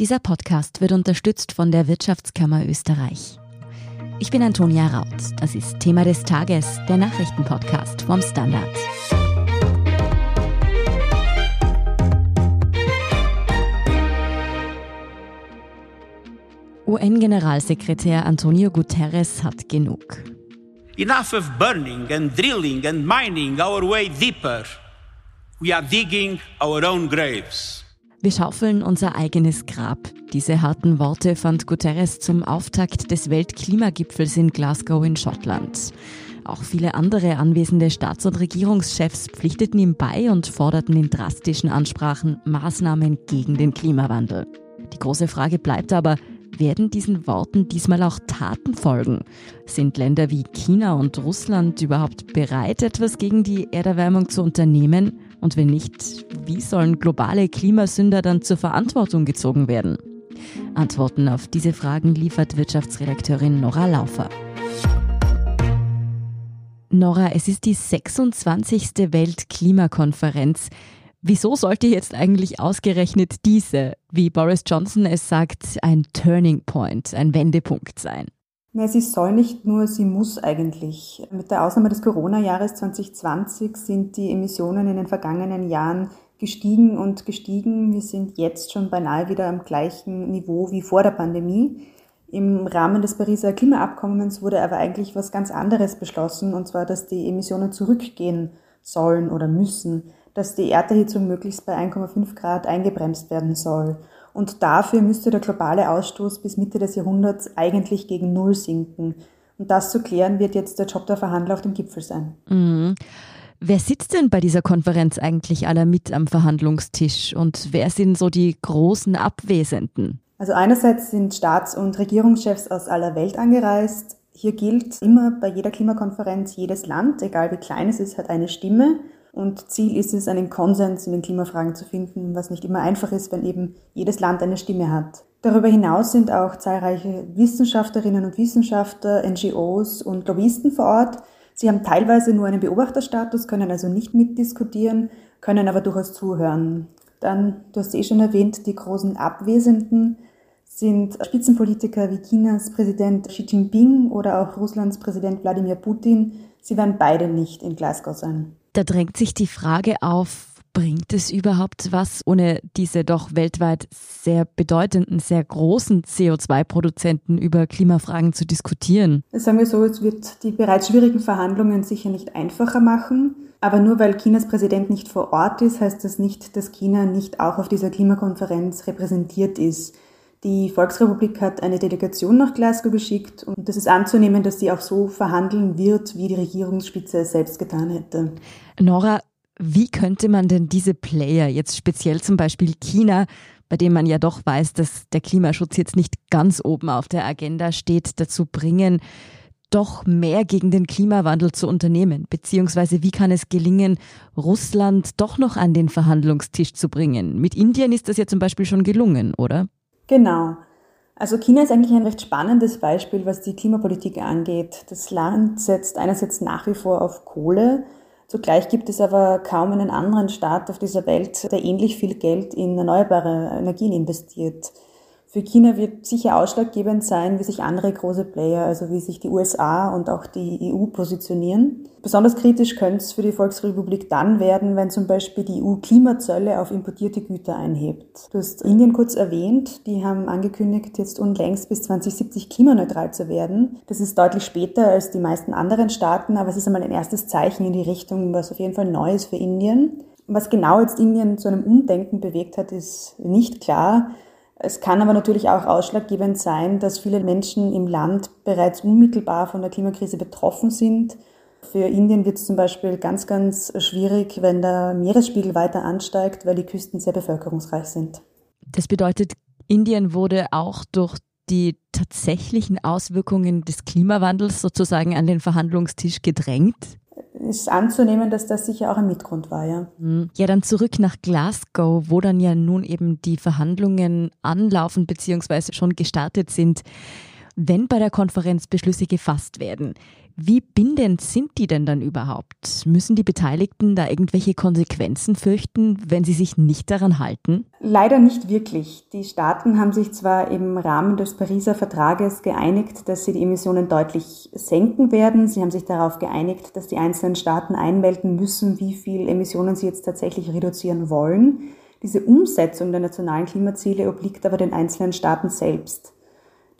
Dieser Podcast wird unterstützt von der Wirtschaftskammer Österreich. Ich bin Antonia Raut. Das ist Thema des Tages, der Nachrichtenpodcast vom Standard. UN-Generalsekretär Antonio Guterres hat genug. Enough of burning and drilling and mining our way deeper. We are digging our own graves. Wir schaufeln unser eigenes Grab. Diese harten Worte fand Guterres zum Auftakt des Weltklimagipfels in Glasgow in Schottland. Auch viele andere anwesende Staats- und Regierungschefs pflichteten ihm bei und forderten in drastischen Ansprachen Maßnahmen gegen den Klimawandel. Die große Frage bleibt aber, werden diesen Worten diesmal auch Taten folgen? Sind Länder wie China und Russland überhaupt bereit, etwas gegen die Erderwärmung zu unternehmen? Und wenn nicht, wie sollen globale Klimasünder dann zur Verantwortung gezogen werden? Antworten auf diese Fragen liefert Wirtschaftsredakteurin Nora Laufer. Nora, es ist die 26. Weltklimakonferenz. Wieso sollte jetzt eigentlich ausgerechnet diese, wie Boris Johnson es sagt, ein Turning Point, ein Wendepunkt sein? Na, sie soll nicht nur, sie muss eigentlich. Mit der Ausnahme des Corona-Jahres 2020 sind die Emissionen in den vergangenen Jahren gestiegen und gestiegen. Wir sind jetzt schon beinahe wieder am gleichen Niveau wie vor der Pandemie. Im Rahmen des Pariser Klimaabkommens wurde aber eigentlich was ganz anderes beschlossen, und zwar, dass die Emissionen zurückgehen sollen oder müssen, dass die Erderhitzung möglichst bei 1,5 Grad eingebremst werden soll. Und dafür müsste der globale Ausstoß bis Mitte des Jahrhunderts eigentlich gegen Null sinken. Und das zu klären wird jetzt der Job der Verhandler auf dem Gipfel sein. Mhm. Wer sitzt denn bei dieser Konferenz eigentlich aller mit am Verhandlungstisch und wer sind so die großen Abwesenden? Also einerseits sind Staats- und Regierungschefs aus aller Welt angereist. Hier gilt immer bei jeder Klimakonferenz, jedes Land, egal wie klein es ist, hat eine Stimme. Und Ziel ist es, einen Konsens in den Klimafragen zu finden, was nicht immer einfach ist, wenn eben jedes Land eine Stimme hat. Darüber hinaus sind auch zahlreiche Wissenschaftlerinnen und Wissenschaftler, NGOs und Lobbyisten vor Ort. Sie haben teilweise nur einen Beobachterstatus, können also nicht mitdiskutieren, können aber durchaus zuhören. Dann, du hast eh schon erwähnt, die großen Abwesenden sind Spitzenpolitiker wie Chinas Präsident Xi Jinping oder auch Russlands Präsident Wladimir Putin. Sie werden beide nicht in Glasgow sein. Da drängt sich die Frage auf, bringt es überhaupt was, ohne diese doch weltweit sehr bedeutenden, sehr großen CO2-Produzenten über Klimafragen zu diskutieren? Sagen wir so, es wird die bereits schwierigen Verhandlungen sicher nicht einfacher machen. Aber nur weil Chinas Präsident nicht vor Ort ist, heißt das nicht, dass China nicht auch auf dieser Klimakonferenz repräsentiert ist. Die Volksrepublik hat eine Delegation nach Glasgow geschickt und es ist anzunehmen, dass sie auch so verhandeln wird, wie die Regierungsspitze es selbst getan hätte. Nora, wie könnte man denn diese Player, jetzt speziell zum Beispiel China, bei dem man ja doch weiß, dass der Klimaschutz jetzt nicht ganz oben auf der Agenda steht, dazu bringen, doch mehr gegen den Klimawandel zu unternehmen? Beziehungsweise wie kann es gelingen, Russland doch noch an den Verhandlungstisch zu bringen? Mit Indien ist das ja zum Beispiel schon gelungen, oder? Genau. Also China ist eigentlich ein recht spannendes Beispiel, was die Klimapolitik angeht. Das Land setzt einerseits nach wie vor auf Kohle, zugleich gibt es aber kaum einen anderen Staat auf dieser Welt, der ähnlich viel Geld in erneuerbare Energien investiert. Für China wird sicher ausschlaggebend sein, wie sich andere große Player, also wie sich die USA und auch die EU positionieren. Besonders kritisch könnte es für die Volksrepublik dann werden, wenn zum Beispiel die EU Klimazölle auf importierte Güter einhebt. Du hast Indien kurz erwähnt, die haben angekündigt, jetzt unlängst bis 2070 klimaneutral zu werden. Das ist deutlich später als die meisten anderen Staaten, aber es ist einmal ein erstes Zeichen in die Richtung, was auf jeden Fall neu ist für Indien. Was genau jetzt Indien zu einem Umdenken bewegt hat, ist nicht klar. Es kann aber natürlich auch ausschlaggebend sein, dass viele Menschen im Land bereits unmittelbar von der Klimakrise betroffen sind. Für Indien wird es zum Beispiel ganz, ganz schwierig, wenn der Meeresspiegel weiter ansteigt, weil die Küsten sehr bevölkerungsreich sind. Das bedeutet, Indien wurde auch durch die tatsächlichen Auswirkungen des Klimawandels sozusagen an den Verhandlungstisch gedrängt? Ist anzunehmen, dass das sicher auch ein Mitgrund war, ja. Mhm. Ja, dann zurück nach Glasgow, wo dann ja nun eben die Verhandlungen anlaufen bzw. schon gestartet sind. Wenn bei der Konferenz Beschlüsse gefasst werden, wie bindend sind die denn dann überhaupt? Müssen die Beteiligten da irgendwelche Konsequenzen fürchten, wenn sie sich nicht daran halten? Leider nicht wirklich. Die Staaten haben sich zwar im Rahmen des Pariser Vertrages geeinigt, dass sie die Emissionen deutlich senken werden. Sie haben sich darauf geeinigt, dass die einzelnen Staaten einmelden müssen, wie viel Emissionen sie jetzt tatsächlich reduzieren wollen. Diese Umsetzung der nationalen Klimaziele obliegt aber den einzelnen Staaten selbst.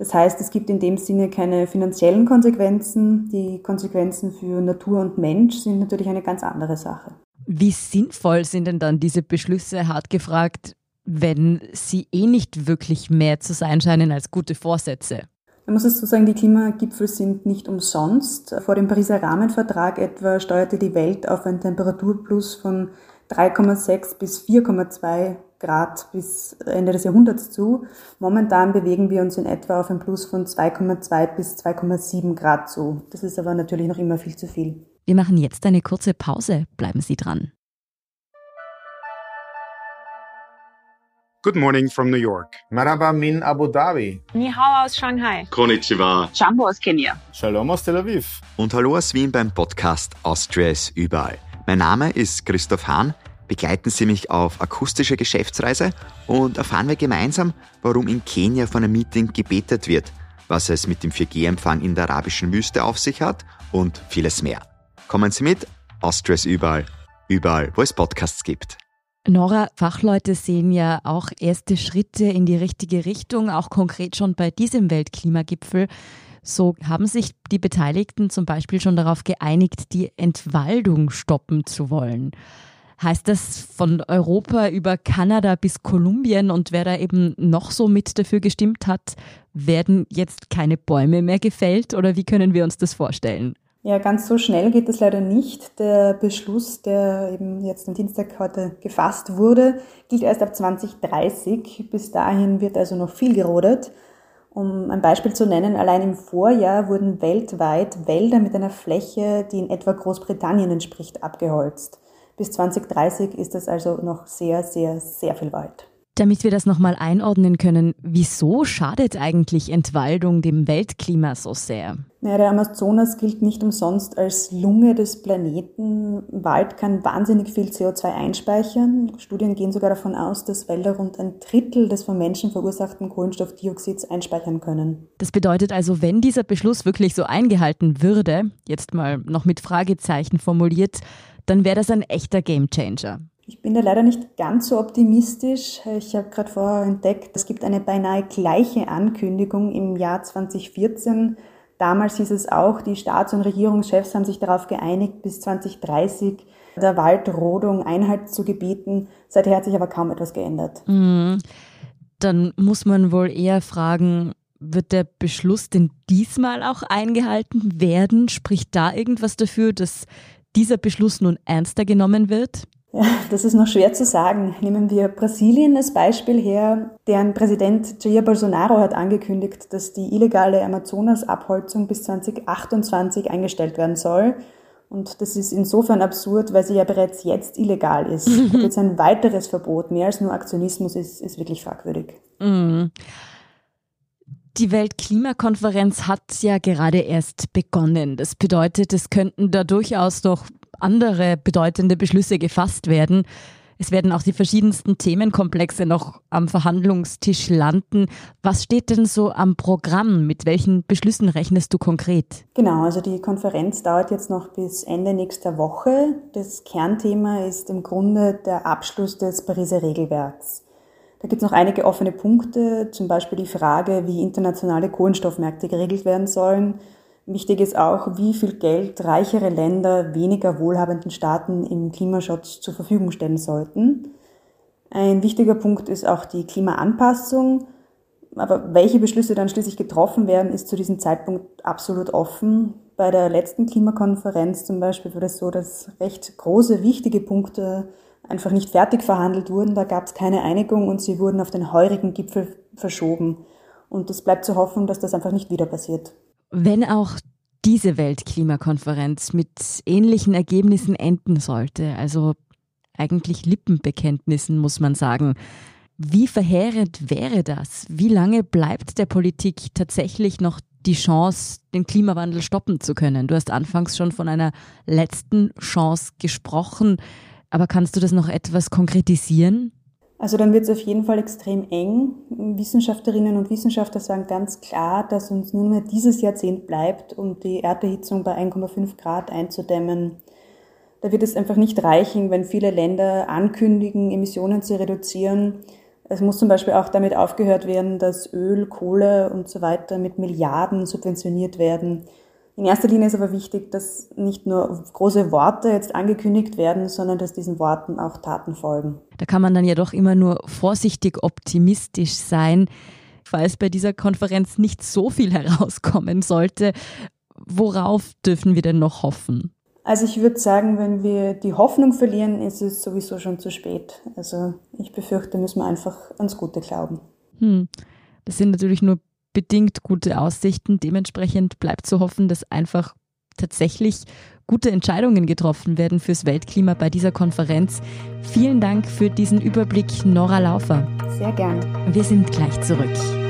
Das heißt, es gibt in dem Sinne keine finanziellen Konsequenzen. Die Konsequenzen für Natur und Mensch sind natürlich eine ganz andere Sache. Wie sinnvoll sind denn dann diese Beschlüsse, hart gefragt, wenn sie eh nicht wirklich mehr zu sein scheinen als gute Vorsätze? Man muss es so sagen, die Klimagipfel sind nicht umsonst. Vor dem Pariser Rahmenvertrag etwa steuerte die Welt auf ein Temperaturplus von 3,6 bis 4,2 Grad bis Ende des Jahrhunderts zu. Momentan bewegen wir uns in etwa auf ein Plus von 2,2 bis 2,7 Grad zu. Das ist aber natürlich noch immer viel zu viel. Wir machen jetzt eine kurze Pause. Bleiben Sie dran. Good morning from New York. Marhaba min Abu Dhabi. Ni hao aus Shanghai. Konnichiwa. Jumbo aus Kenia. Shalom aus Tel Aviv. Und hallo aus Wien beim Podcast Austria ist überall. Mein Name ist Christoph Hahn. Begleiten Sie mich auf akustische Geschäftsreise und erfahren wir gemeinsam, warum in Kenia von einem Meeting gebetet wird, was es mit dem 4G-Empfang in der arabischen Wüste auf sich hat und vieles mehr. Kommen Sie mit, Austria ist überall, überall, wo es Podcasts gibt. Nora, Fachleute sehen ja auch erste Schritte in die richtige Richtung, auch konkret schon bei diesem Weltklimagipfel. So haben sich die Beteiligten zum Beispiel schon darauf geeinigt, die Entwaldung stoppen zu wollen. Heißt das von Europa über Kanada bis Kolumbien und wer da eben noch so mit dafür gestimmt hat, werden jetzt keine Bäume mehr gefällt oder wie können wir uns das vorstellen? Ja, ganz so schnell geht es leider nicht. Der Beschluss, der eben jetzt am Dienstag heute gefasst wurde, gilt erst ab 2030. Bis dahin wird also noch viel gerodet. Um ein Beispiel zu nennen, allein im Vorjahr wurden weltweit Wälder mit einer Fläche, die in etwa Großbritannien entspricht, abgeholzt. Bis 2030 ist es also noch sehr, sehr, sehr viel Wald. Damit wir das nochmal einordnen können, wieso schadet eigentlich Entwaldung dem Weltklima so sehr? Naja, der Amazonas gilt nicht umsonst als Lunge des Planeten. Wald kann wahnsinnig viel CO2 einspeichern. Studien gehen sogar davon aus, dass Wälder rund ein Drittel des von Menschen verursachten Kohlenstoffdioxids einspeichern können. Das bedeutet also, wenn dieser Beschluss wirklich so eingehalten würde, jetzt mal noch mit Fragezeichen formuliert, dann wäre das ein echter Gamechanger. Ich bin da leider nicht ganz so optimistisch. Ich habe gerade vorher entdeckt, es gibt eine beinahe gleiche Ankündigung im Jahr 2014. Damals hieß es auch, die Staats- und Regierungschefs haben sich darauf geeinigt, bis 2030 der Waldrodung Einhalt zu gebieten. Seither hat sich aber kaum etwas geändert. Mhm. Dann muss man wohl eher fragen, wird der Beschluss denn diesmal auch eingehalten werden? Spricht da irgendwas dafür, dass dieser Beschluss nun ernster genommen wird? Ja, das ist noch schwer zu sagen. Nehmen wir Brasilien als Beispiel her. Deren Präsident Jair Bolsonaro hat angekündigt, dass die illegale Amazonas-Abholzung bis 2028 eingestellt werden soll. Und das ist insofern absurd, weil sie ja bereits jetzt illegal ist. Und jetzt ein weiteres Verbot, mehr als nur Aktionismus, ist, ist wirklich fragwürdig. Mm. Die Weltklimakonferenz hat ja gerade erst begonnen. Das bedeutet, es könnten da durchaus noch andere bedeutende Beschlüsse gefasst werden. Es werden auch die verschiedensten Themenkomplexe noch am Verhandlungstisch landen. Was steht denn so am Programm? Mit welchen Beschlüssen rechnest du konkret? Genau, also die Konferenz dauert jetzt noch bis Ende nächster Woche. Das Kernthema ist im Grunde der Abschluss des Pariser Regelwerks. Da gibt es noch einige offene Punkte, zum Beispiel die Frage, wie internationale Kohlenstoffmärkte geregelt werden sollen. Wichtig ist auch, wie viel Geld reichere Länder weniger wohlhabenden Staaten im Klimaschutz zur Verfügung stellen sollten. Ein wichtiger Punkt ist auch die Klimaanpassung. Aber welche Beschlüsse dann schließlich getroffen werden, ist zu diesem Zeitpunkt absolut offen. Bei der letzten Klimakonferenz zum Beispiel war es so, dass recht große, wichtige Punkte einfach nicht fertig verhandelt wurden. Da gab es keine Einigung und sie wurden auf den heurigen Gipfel verschoben. Und es bleibt zu hoffen, dass das einfach nicht wieder passiert. Wenn auch diese Weltklimakonferenz mit ähnlichen Ergebnissen enden sollte, also eigentlich Lippenbekenntnissen, muss man sagen, Wie verheerend wäre das? Wie lange bleibt der Politik tatsächlich noch die Chance, den Klimawandel stoppen zu können? Du hast anfangs schon von einer letzten Chance gesprochen, aber kannst du das noch etwas konkretisieren? Also dann wird es auf jeden Fall extrem eng. Wissenschaftlerinnen und Wissenschaftler sagen ganz klar, dass uns nur mehr dieses Jahrzehnt bleibt, um die Erderhitzung bei 1,5 Grad einzudämmen. Da wird es einfach nicht reichen, wenn viele Länder ankündigen, Emissionen zu reduzieren. Es muss zum Beispiel auch damit aufgehört werden, dass Öl, Kohle und so weiter mit Milliarden subventioniert werden. In erster Linie ist aber wichtig, dass nicht nur große Worte jetzt angekündigt werden, sondern dass diesen Worten auch Taten folgen. Da kann man dann ja doch immer nur vorsichtig optimistisch sein, falls bei dieser Konferenz nicht so viel herauskommen sollte. Worauf dürfen wir denn noch hoffen? Also ich würde sagen, wenn wir die Hoffnung verlieren, ist es sowieso schon zu spät. Also ich befürchte, müssen wir einfach ans Gute glauben. Hm. Das sind natürlich nur bedingt gute Aussichten. Dementsprechend bleibt zu hoffen, dass einfach tatsächlich gute Entscheidungen getroffen werden fürs Weltklima bei dieser Konferenz. Vielen Dank für diesen Überblick, Nora Laufer. Sehr gern. Wir sind gleich zurück.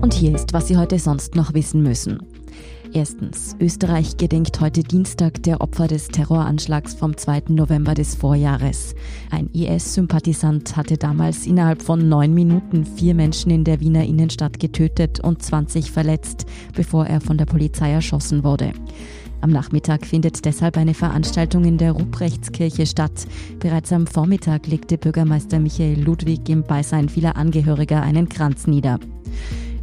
Und hier ist, was Sie heute sonst noch wissen müssen. Erstens. Österreich gedenkt heute Dienstag der Opfer des Terroranschlags vom 2. November des Vorjahres. Ein IS-Sympathisant hatte damals innerhalb von neun Minuten vier Menschen in der Wiener Innenstadt getötet und 20 verletzt, bevor er von der Polizei erschossen wurde. Am Nachmittag findet deshalb eine Veranstaltung in der Ruprechtskirche statt. Bereits am Vormittag legte Bürgermeister Michael Ludwig im Beisein vieler Angehöriger einen Kranz nieder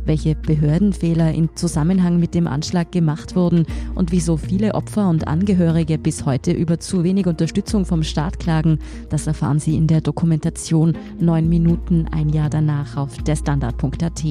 welche Behördenfehler in Zusammenhang mit dem Anschlag gemacht wurden und wieso viele Opfer und Angehörige bis heute über zu wenig Unterstützung vom Staat klagen, das erfahren Sie in der Dokumentation 9 Minuten ein Jahr danach auf derstandard.at.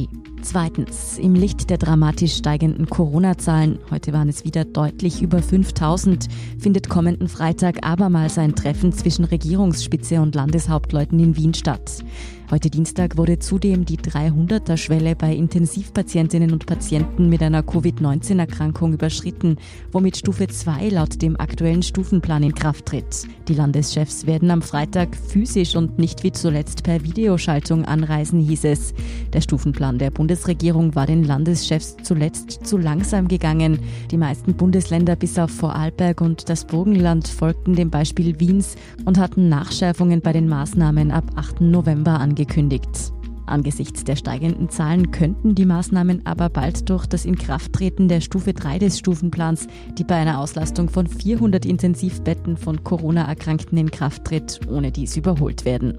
Zweitens, im Licht der dramatisch steigenden Corona-Zahlen, heute waren es wieder deutlich über 5000, findet kommenden Freitag abermals ein Treffen zwischen Regierungsspitze und Landeshauptleuten in Wien statt. Heute Dienstag wurde zudem die 300er-Schwelle bei Intensivpatientinnen und Patienten mit einer Covid-19-Erkrankung überschritten, womit Stufe 2 laut dem aktuellen Stufenplan in Kraft tritt. Die Landeschefs werden am Freitag physisch und nicht wie zuletzt per Videoschaltung anreisen, hieß es. Der Stufenplan der Bundesregierung war den Landeschefs zuletzt zu langsam gegangen. Die meisten Bundesländer bis auf Vorarlberg und das Burgenland folgten dem Beispiel Wiens und hatten Nachschärfungen bei den Maßnahmen ab 8. November angekündigt. Angesichts der steigenden Zahlen könnten die Maßnahmen aber bald durch das Inkrafttreten der Stufe 3 des Stufenplans, die bei einer Auslastung von 400 Intensivbetten von Corona-Erkrankten in Kraft tritt, ohne dies überholt werden.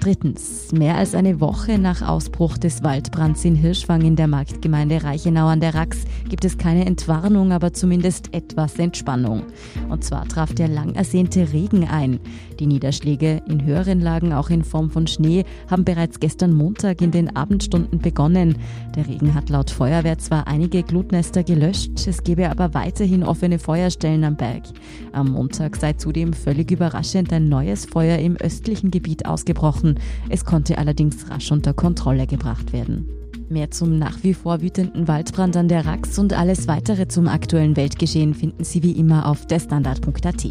Drittens. Mehr als eine Woche nach Ausbruch des Waldbrands in Hirschwang in der Marktgemeinde Reichenau an der Rax gibt es keine Entwarnung, aber zumindest etwas Entspannung. Und zwar traf der lang ersehnte Regen ein. Die Niederschläge in höheren Lagen, auch in Form von Schnee, haben bereits gestern Montag in den Abendstunden begonnen. Der Regen hat laut Feuerwehr zwar einige Glutnester gelöscht, es gebe aber weiterhin offene Feuerstellen am Berg. Am Montag sei zudem völlig überraschend ein neues Feuer im östlichen Gebiet ausgebrochen Wochen. Es konnte allerdings rasch unter Kontrolle gebracht werden. Mehr zum nach wie vor wütenden Waldbrand an der Rax und alles weitere zum aktuellen Weltgeschehen finden Sie wie immer auf derstandard.at.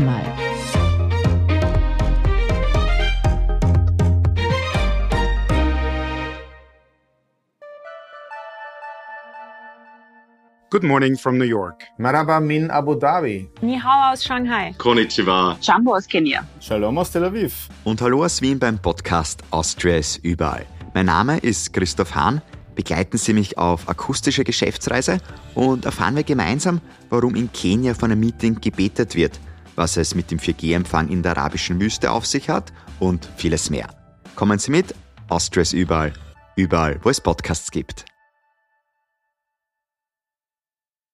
Mal. Good morning from New York. Marhaba min Abu Dhabi. Ni hao aus Shanghai. Konnichiwa. Jumbo aus Kenia. Shalom aus Tel Aviv. Und hallo aus Wien beim Podcast Austria ist überall. Mein Name ist Christoph Hahn. Begleiten Sie mich auf akustische Geschäftsreise und erfahren wir gemeinsam, warum in Kenia von einem Meeting gebetet wird, was es mit dem 4G-Empfang in der arabischen Wüste auf sich hat und vieles mehr. Kommen Sie mit, Austria ist überall, überall, wo es Podcasts gibt.